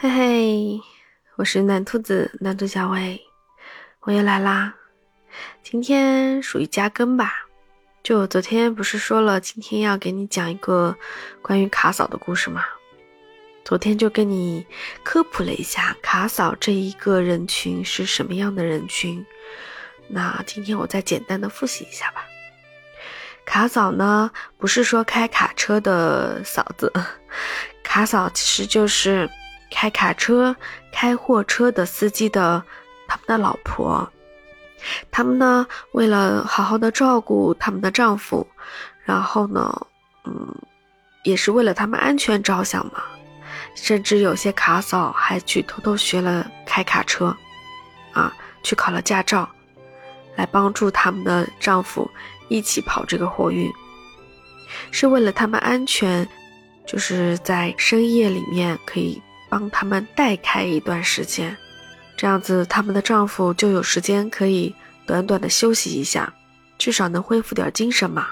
嘿嘿，我是暖兔子，暖兔小薇，我又来啦。今天属于加更吧，就昨天不是说了，今天要给你讲一个关于卡嫂的故事吗？昨天就跟你科普了一下卡嫂这一个人群是什么样的人群，那今天我再简单的复习一下吧。卡嫂呢，不是说开卡车的嫂子，卡嫂其实就是。开卡车、开货车的司机的他们的老婆，他们呢为了好好的照顾他们的丈夫，然后呢，嗯，也是为了他们安全着想嘛，甚至有些卡嫂还去偷偷学了开卡车，啊，去考了驾照，来帮助他们的丈夫一起跑这个货运，是为了他们安全，就是在深夜里面可以。帮他们代开一段时间，这样子他们的丈夫就有时间可以短短的休息一下，至少能恢复点精神嘛，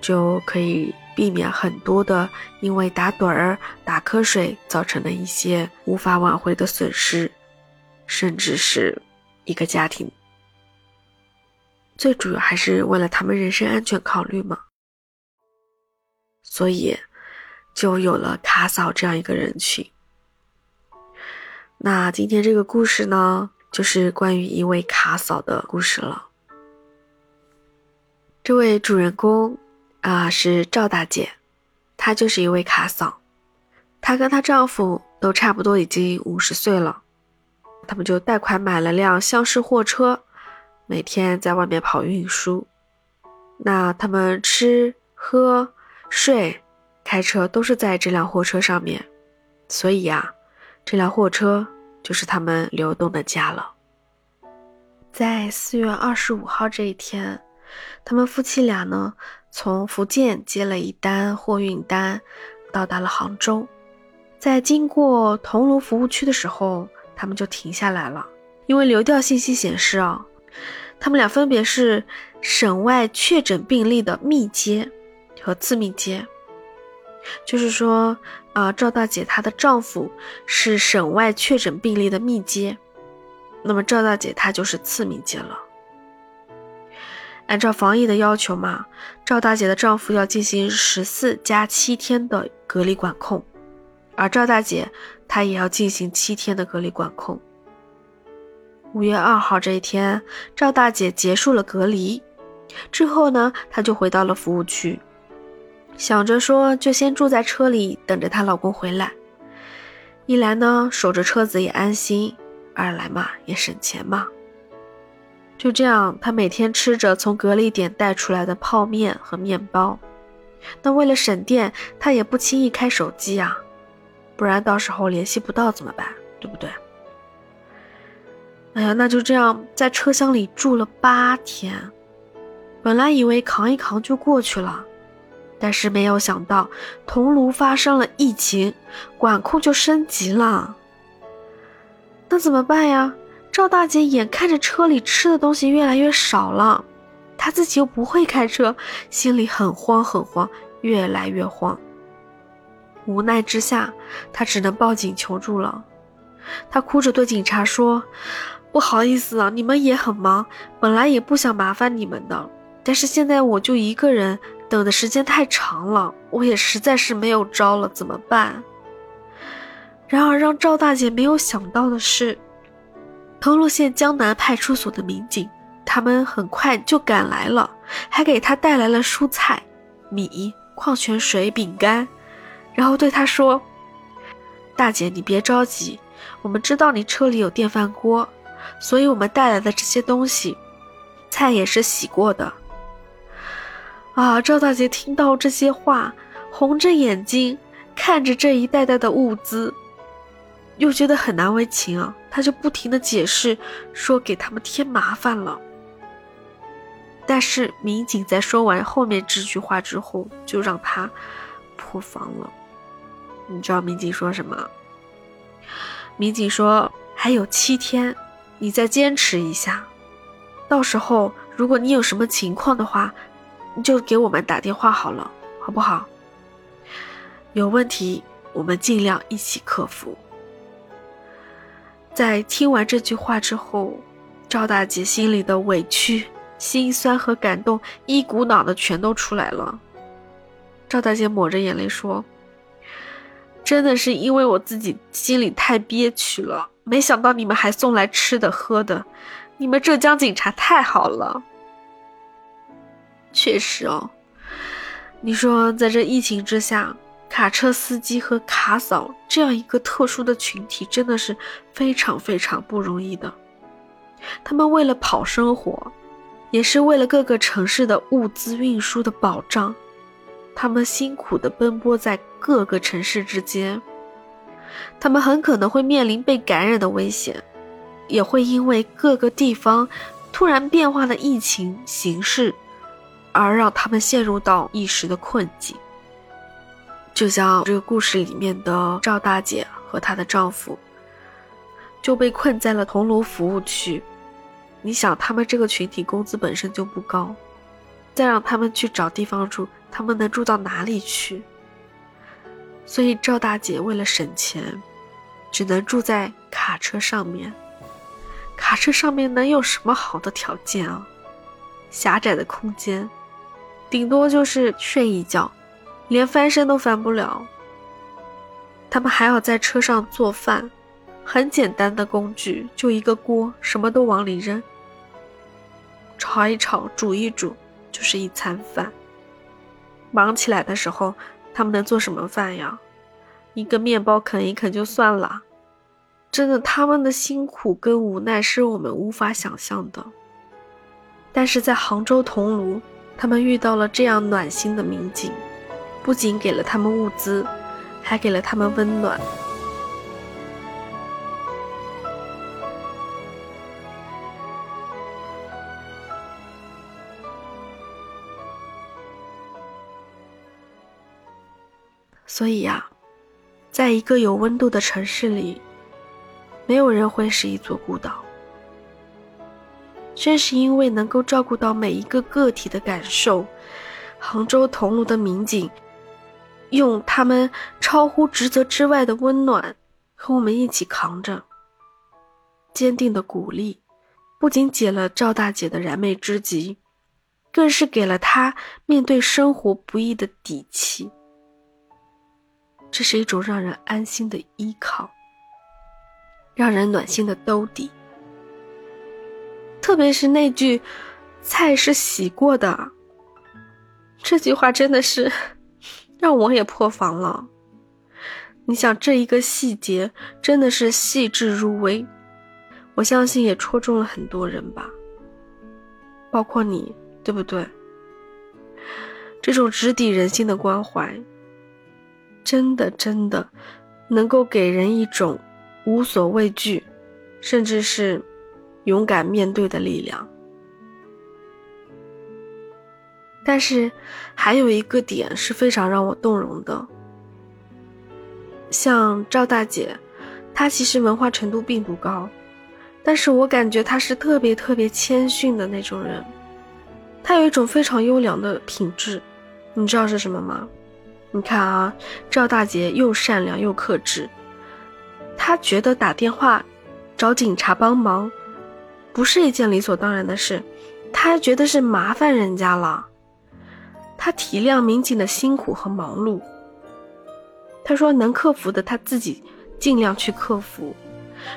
就可以避免很多的因为打盹儿、打瞌睡造成的一些无法挽回的损失，甚至是一个家庭。最主要还是为了他们人身安全考虑嘛，所以就有了卡嫂这样一个人群。那今天这个故事呢，就是关于一位卡嫂的故事了。这位主人公啊是赵大姐，她就是一位卡嫂。她跟她丈夫都差不多已经五十岁了，他们就贷款买了辆厢式货车，每天在外面跑运输。那他们吃喝睡、开车都是在这辆货车上面，所以呀。这辆货车就是他们流动的家了。在四月二十五号这一天，他们夫妻俩呢从福建接了一单货运单，到达了杭州。在经过桐庐服务区的时候，他们就停下来了，因为流调信息显示啊，他们俩分别是省外确诊病例的密接和次密接。就是说，啊，赵大姐她的丈夫是省外确诊病例的密接，那么赵大姐她就是次密接了。按照防疫的要求嘛，赵大姐的丈夫要进行十四加七天的隔离管控，而赵大姐她也要进行七天的隔离管控。五月二号这一天，赵大姐结束了隔离之后呢，她就回到了服务区。想着说，就先住在车里等着她老公回来。一来呢，守着车子也安心；二来嘛，也省钱嘛。就这样，她每天吃着从隔离点带出来的泡面和面包。那为了省电，她也不轻易开手机啊，不然到时候联系不到怎么办？对不对？哎呀，那就这样在车厢里住了八天。本来以为扛一扛就过去了。但是没有想到，桐庐发生了疫情，管控就升级了。那怎么办呀？赵大姐眼看着车里吃的东西越来越少了，她自己又不会开车，心里很慌很慌，越来越慌。无奈之下，她只能报警求助了。她哭着对警察说：“不好意思啊，你们也很忙，本来也不想麻烦你们的，但是现在我就一个人。”等的时间太长了，我也实在是没有招了，怎么办？然而让赵大姐没有想到的是，桐庐县江南派出所的民警，他们很快就赶来了，还给她带来了蔬菜、米、矿泉水、饼干，然后对她说：“大姐，你别着急，我们知道你车里有电饭锅，所以我们带来的这些东西，菜也是洗过的。”啊！赵大姐听到这些话，红着眼睛看着这一袋袋的物资，又觉得很难为情啊。她就不停的解释，说给他们添麻烦了。但是民警在说完后面这句话之后，就让他破防了。你知道民警说什么？民警说还有七天，你再坚持一下，到时候如果你有什么情况的话。你就给我们打电话好了，好不好？有问题我们尽量一起克服。在听完这句话之后，赵大姐心里的委屈、心酸和感动一股脑的全都出来了。赵大姐抹着眼泪说：“真的是因为我自己心里太憋屈了，没想到你们还送来吃的喝的，你们浙江警察太好了。”确实哦，你说在这疫情之下。卡车司机和卡嫂这样一个特殊的群体，真的是非常非常不容易的。他们为了跑生活，也是为了各个城市的物资运输的保障，他们辛苦地奔波在各个城市之间。他们很可能会面临被感染的危险，也会因为各个地方突然变化的疫情形势，而让他们陷入到一时的困境。就像这个故事里面的赵大姐和她的丈夫，就被困在了桐庐服务区。你想，他们这个群体工资本身就不高，再让他们去找地方住，他们能住到哪里去？所以赵大姐为了省钱，只能住在卡车上面。卡车上面能有什么好的条件啊？狭窄的空间，顶多就是睡一觉。连翻身都翻不了，他们还要在车上做饭，很简单的工具，就一个锅，什么都往里扔，炒一炒，煮一煮，就是一餐饭。忙起来的时候，他们能做什么饭呀？一个面包啃一啃就算了。真的，他们的辛苦跟无奈是我们无法想象的。但是在杭州桐庐，他们遇到了这样暖心的民警。不仅给了他们物资，还给了他们温暖。所以呀，在一个有温度的城市里，没有人会是一座孤岛。正是因为能够照顾到每一个个体的感受，杭州桐庐的民警。用他们超乎职责之外的温暖，和我们一起扛着。坚定的鼓励，不仅解了赵大姐的燃眉之急，更是给了她面对生活不易的底气。这是一种让人安心的依靠，让人暖心的兜底。特别是那句“菜是洗过的”，这句话真的是。让我也破防了。你想，这一个细节真的是细致入微，我相信也戳中了很多人吧，包括你，对不对？这种直抵人心的关怀，真的真的能够给人一种无所畏惧，甚至是勇敢面对的力量。但是，还有一个点是非常让我动容的。像赵大姐，她其实文化程度并不高，但是我感觉她是特别特别谦逊的那种人。她有一种非常优良的品质，你知道是什么吗？你看啊，赵大姐又善良又克制，她觉得打电话找警察帮忙，不是一件理所当然的事，他还觉得是麻烦人家了。他体谅民警的辛苦和忙碌。他说：“能克服的，他自己尽量去克服。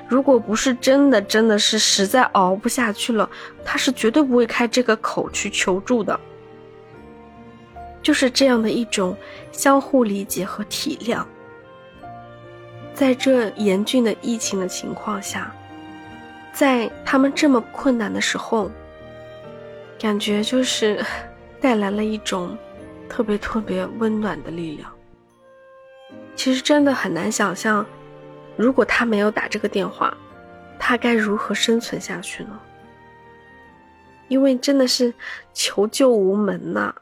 如果不是真的，真的是实在熬不下去了，他是绝对不会开这个口去求助的。”就是这样的一种相互理解和体谅，在这严峻的疫情的情况下，在他们这么困难的时候，感觉就是。带来了一种特别特别温暖的力量。其实真的很难想象，如果他没有打这个电话，他该如何生存下去呢？因为真的是求救无门呐。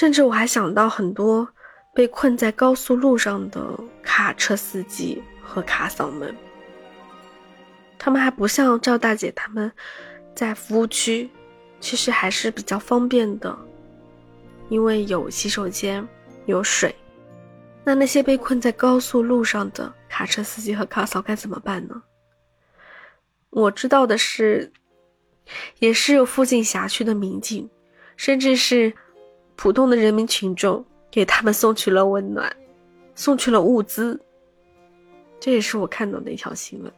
甚至我还想到很多被困在高速路上的卡车司机和卡嫂们，他们还不像赵大姐他们在服务区，其实还是比较方便的，因为有洗手间，有水。那那些被困在高速路上的卡车司机和卡嫂该怎么办呢？我知道的是，也是有附近辖区的民警，甚至是普通的人民群众，给他们送去了温暖，送去了物资。这也是我看到的一条新闻。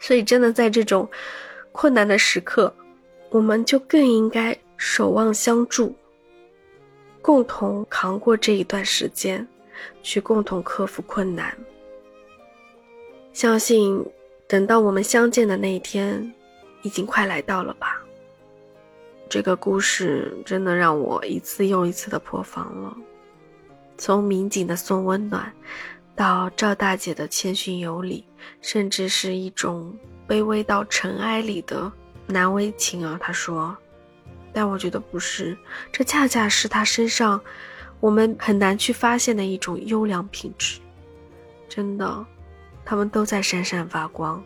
所以，真的在这种困难的时刻，我们就更应该守望相助。共同扛过这一段时间，去共同克服困难。相信等到我们相见的那一天，已经快来到了吧。这个故事真的让我一次又一次的破防了，从民警的送温暖，到赵大姐的谦逊有礼，甚至是一种卑微到尘埃里的难为情啊。他说。但我觉得不是，这恰恰是他身上我们很难去发现的一种优良品质。真的，他们都在闪闪发光，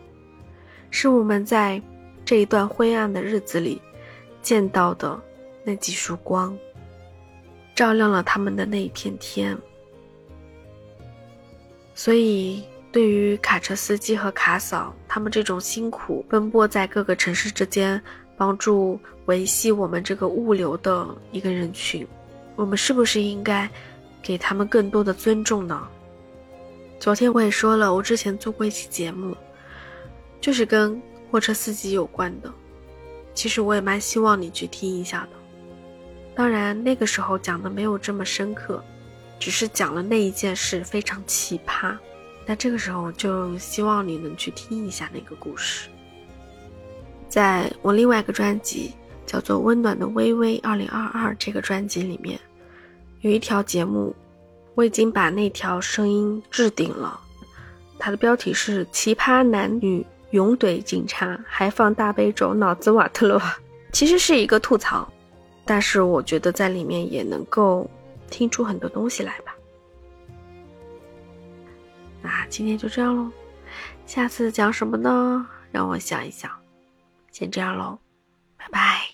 是我们在这一段灰暗的日子里见到的那几束光，照亮了他们的那一片天。所以，对于卡车司机和卡嫂他们这种辛苦奔波在各个城市之间。帮助维系我们这个物流的一个人群，我们是不是应该给他们更多的尊重呢？昨天我也说了，我之前做过一期节目，就是跟货车司机有关的。其实我也蛮希望你去听一下的。当然那个时候讲的没有这么深刻，只是讲了那一件事非常奇葩。那这个时候就希望你能去听一下那个故事。在我另外一个专辑叫做《温暖的微微二零二二》这个专辑里面，有一条节目，我已经把那条声音置顶了。它的标题是“奇葩男女勇怼警察，还放大悲咒，脑子瓦特了”。其实是一个吐槽，但是我觉得在里面也能够听出很多东西来吧。那今天就这样喽，下次讲什么呢？让我想一想。先这样喽，拜拜。